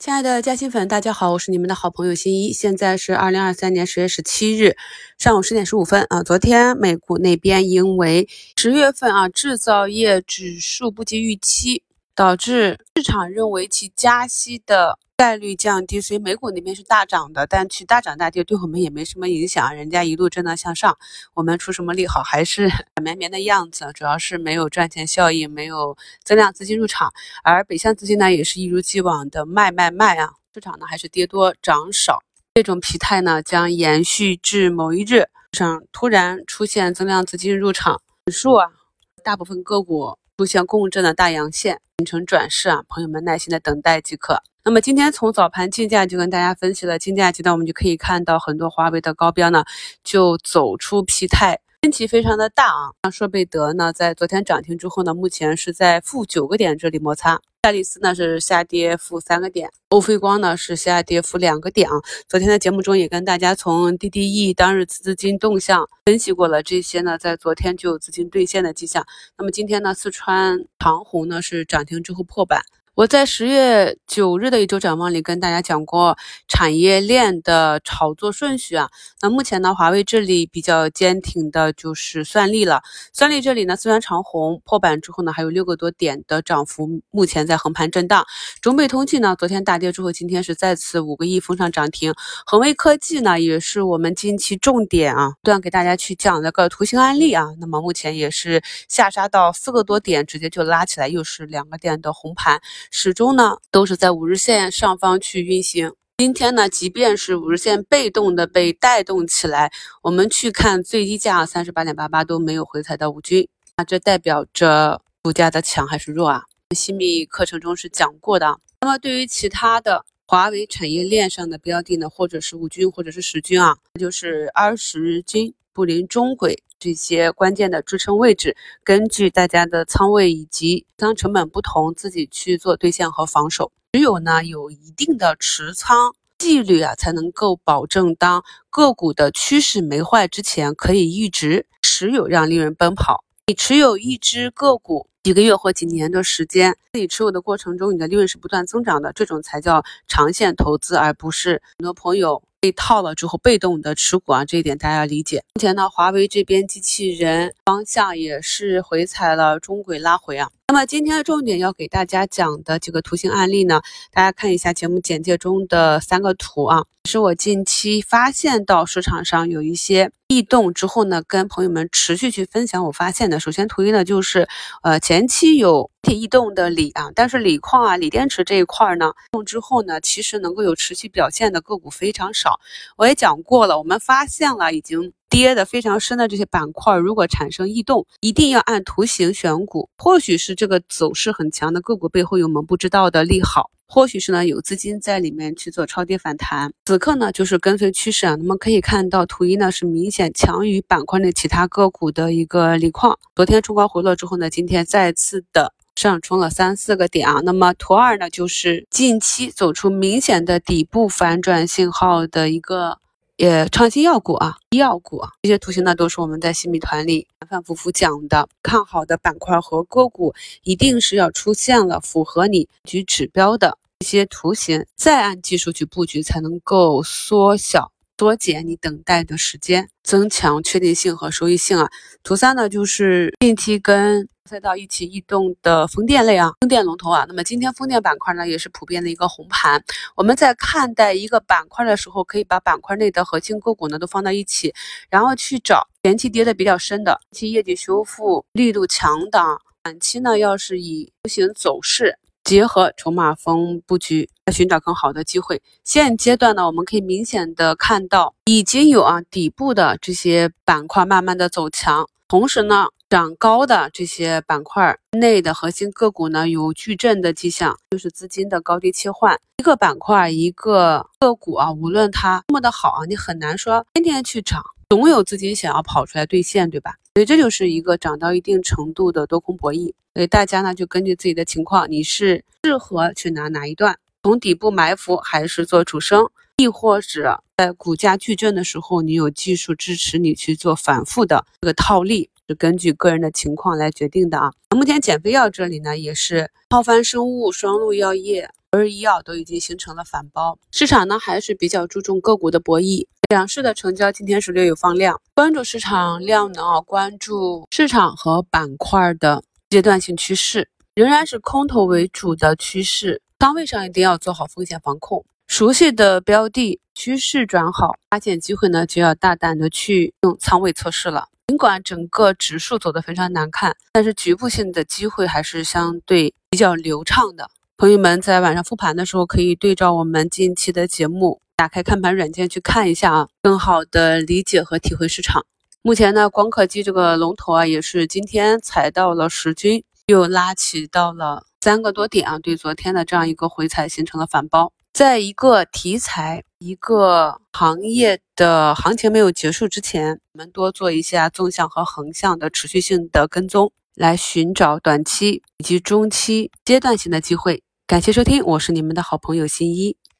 亲爱的嘉兴粉，大家好，我是你们的好朋友新一。现在是二零二三年十月十七日上午十点十五分啊。昨天美股那边因为十月份啊制造业指数不及预期，导致市场认为其加息的。概率降低，所以美股那边是大涨的，但其大涨大跌对我们也没什么影响，人家一路震荡向上，我们出什么利好还是软 绵绵的样子，主要是没有赚钱效应，没有增量资金入场，而北向资金呢也是一如既往的卖卖卖啊，市场呢还是跌多涨少，这种疲态呢将延续至某一日上突然出现增量资金入场，指数啊大部分个股出现共振的大阳线，形成转势啊，朋友们耐心的等待即可。那么今天从早盘竞价就跟大家分析了竞价阶段，我们就可以看到很多华为的高标呢就走出疲态，分歧非常的大啊。像硕贝德呢，在昨天涨停之后呢，目前是在负九个点这里摩擦。赛力斯呢是下跌负三个点，欧菲光呢是下跌负两个点啊。昨天的节目中也跟大家从 DDE 当日资金动向分析过了，这些呢在昨天就有资金兑现的迹象。那么今天呢，四川长虹呢是涨停之后破板。我在十月九日的一周展望里跟大家讲过产业链的炒作顺序啊。那目前呢，华为这里比较坚挺的就是算力了。算力这里呢，虽然长虹破板之后呢，还有六个多点的涨幅，目前在横盘震荡。中美通信呢，昨天大跌之后，今天是再次五个亿封上涨停。恒威科技呢，也是我们近期重点啊，不断给大家去讲了个图形案例啊。那么目前也是下杀到四个多点，直接就拉起来，又是两个点的红盘。始终呢都是在五日线上方去运行。今天呢，即便是五日线被动的被带动起来，我们去看最低价三十八点八八都没有回踩到五均，那这代表着股价的强还是弱啊？新米课程中是讲过的。那么对于其他的华为产业链上的标的呢，或者是五均或者是十均啊，就是二十均。布林中轨这些关键的支撑位置，根据大家的仓位以及持仓成本不同，自己去做兑现和防守。只有呢有一定的持仓纪律啊，才能够保证当个股的趋势没坏之前，可以一直持有，让利润奔跑。你持有一只个股几个月或几年的时间，自己持有的过程中，你的利润是不断增长的，这种才叫长线投资，而不是很多朋友。被套了之后，被动的持股啊，这一点大家要理解。目前呢，华为这边机器人方向也是回踩了中轨拉回啊。那么今天的重点要给大家讲的几个图形案例呢，大家看一下节目简介中的三个图啊，是我近期发现到市场上有一些异动之后呢，跟朋友们持续去分享我发现的。首先图一呢，就是呃前期有体异动的锂啊，但是锂矿啊、锂电池这一块呢，动之后呢，其实能够有持续表现的个股非常少。我也讲过了，我们发现了已经。跌的非常深的这些板块，如果产生异动，一定要按图形选股。或许是这个走势很强的个股背后有我们不知道的利好，或许是呢有资金在里面去做超跌反弹。此刻呢就是跟随趋势啊。那么可以看到图一呢是明显强于板块内其他个股的一个锂矿。昨天冲高回落之后呢，今天再次的上冲了三四个点啊。那么图二呢就是近期走出明显的底部反转信号的一个。也创新药股啊，医药股啊，这些图形呢都是我们在新米团里反反复复讲的。看好的板块和个股，一定是要出现了符合你局指标的一些图形，再按技术去布局，才能够缩小、缩减你等待的时间，增强确定性和收益性啊。图三呢，就是近期跟。再到一起异动的风电类啊，风电龙头啊，那么今天风电板块呢也是普遍的一个红盘。我们在看待一个板块的时候，可以把板块内的核心个股呢都放到一起，然后去找前期跌的比较深的，其业绩修复力度强的啊，短期呢要是以图形走势结合筹码峰布局，来寻找更好的机会。现阶段呢，我们可以明显的看到已经有啊底部的这些板块慢慢的走强，同时呢。涨高的这些板块内的核心个股呢，有矩阵的迹象，就是资金的高低切换。一个板块一个个股啊，无论它多么的好啊，你很难说天天去涨，总有资金想要跑出来兑现，对吧？所以这就是一个涨到一定程度的多空博弈。所以大家呢，就根据自己的情况，你是适合去拿哪一段，从底部埋伏，还是做主升，亦或者在股价矩阵的时候，你有技术支持你去做反复的这个套利。是根据个人的情况来决定的啊。目前减肥药这里呢，也是浩帆生物、双鹿药业、博瑞医药都已经形成了反包。市场呢还是比较注重个股的博弈。两市的成交今天是略有放量，关注市场量能啊，关注市场和板块的阶段性趋势，仍然是空头为主的趋势。仓位上一定要做好风险防控。熟悉的标的趋势转好，发现机会呢，就要大胆的去用仓位测试了。尽管整个指数走得非常难看，但是局部性的机会还是相对比较流畅的。朋友们在晚上复盘的时候，可以对照我们近期的节目。打开看盘软件去看一下啊，更好的理解和体会市场。目前呢，光刻机这个龙头啊，也是今天踩到了十均，又拉起到了三个多点啊，对昨天的这样一个回踩形成了反包。在一个题材、一个行业的行情没有结束之前，我们多做一下纵向和横向的持续性的跟踪，来寻找短期以及中期阶段性的机会。感谢收听，我是你们的好朋友新一。